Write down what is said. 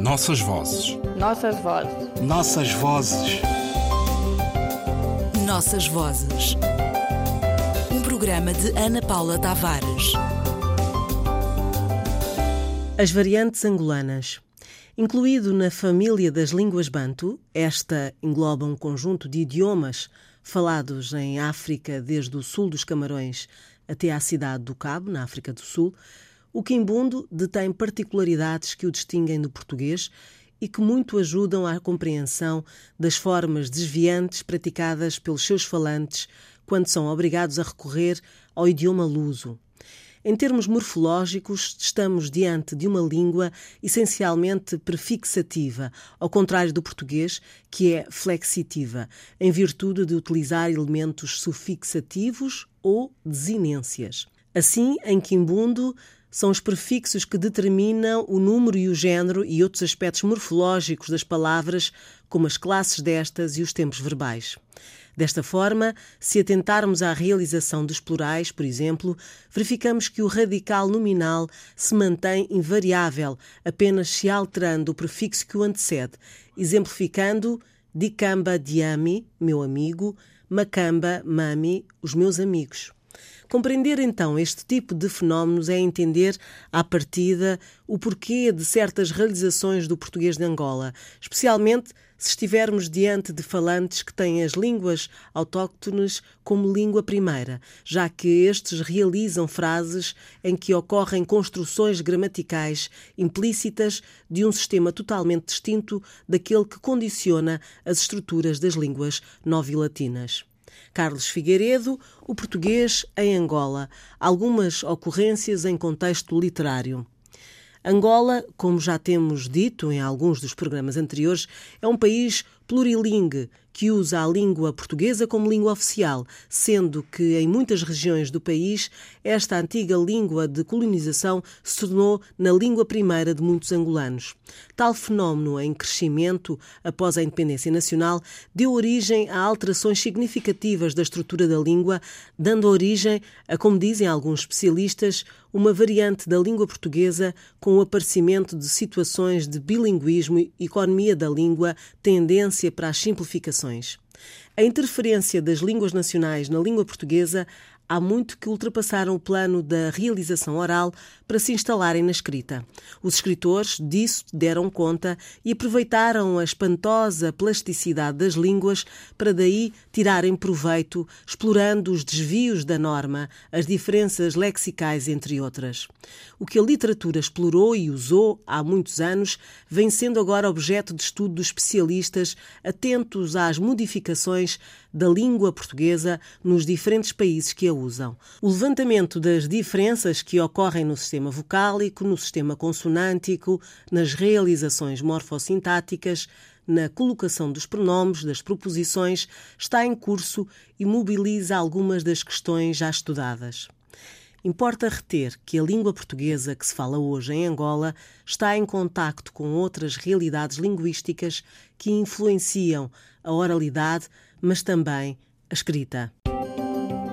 Nossas vozes. Nossas vozes. Nossas vozes. Nossas vozes. Um programa de Ana Paula Tavares. As variantes angolanas. Incluído na família das línguas bantu, esta engloba um conjunto de idiomas falados em África desde o sul dos Camarões até à cidade do Cabo, na África do Sul, o quimbundo detém particularidades que o distinguem do português e que muito ajudam à compreensão das formas desviantes praticadas pelos seus falantes quando são obrigados a recorrer ao idioma luso. Em termos morfológicos, estamos diante de uma língua essencialmente prefixativa, ao contrário do português, que é flexitiva, em virtude de utilizar elementos sufixativos ou desinências. Assim, em Quimbundo, são os prefixos que determinam o número e o género e outros aspectos morfológicos das palavras, como as classes destas e os tempos verbais. Desta forma, se atentarmos à realização dos plurais, por exemplo, verificamos que o radical nominal se mantém invariável, apenas se alterando o prefixo que o antecede, exemplificando dicamba diami, meu amigo, macamba mami, os meus amigos. Compreender então este tipo de fenómenos é entender, à partida, o porquê de certas realizações do português de Angola, especialmente se estivermos diante de falantes que têm as línguas autóctones como língua primeira, já que estes realizam frases em que ocorrem construções gramaticais implícitas de um sistema totalmente distinto daquele que condiciona as estruturas das línguas novilatinas. Carlos Figueiredo, o português em Angola. Algumas ocorrências em contexto literário. Angola, como já temos dito em alguns dos programas anteriores, é um país plurilingue que usa a língua portuguesa como língua oficial, sendo que em muitas regiões do país esta antiga língua de colonização se tornou na língua primeira de muitos angolanos. Tal fenómeno em crescimento após a independência nacional deu origem a alterações significativas da estrutura da língua, dando origem a, como dizem alguns especialistas, uma variante da língua portuguesa com o aparecimento de situações de bilinguismo e economia da língua, tendência para as A interferência das línguas nacionais na língua portuguesa há muito que ultrapassaram o plano da realização oral para se instalarem na escrita. Os escritores disso deram conta e aproveitaram a espantosa plasticidade das línguas para daí tirarem proveito, explorando os desvios da norma, as diferenças lexicais, entre outras. O que a literatura explorou e usou há muitos anos vem sendo agora objeto de estudo dos especialistas atentos às modificações da língua portuguesa nos diferentes países que a usam. O levantamento das diferenças que ocorrem no sistema vocálico, no sistema consonântico, nas realizações morfossintáticas, na colocação dos pronomes, das proposições, está em curso e mobiliza algumas das questões já estudadas. Importa reter que a língua portuguesa que se fala hoje em Angola está em contacto com outras realidades linguísticas que influenciam a oralidade, mas também a escrita.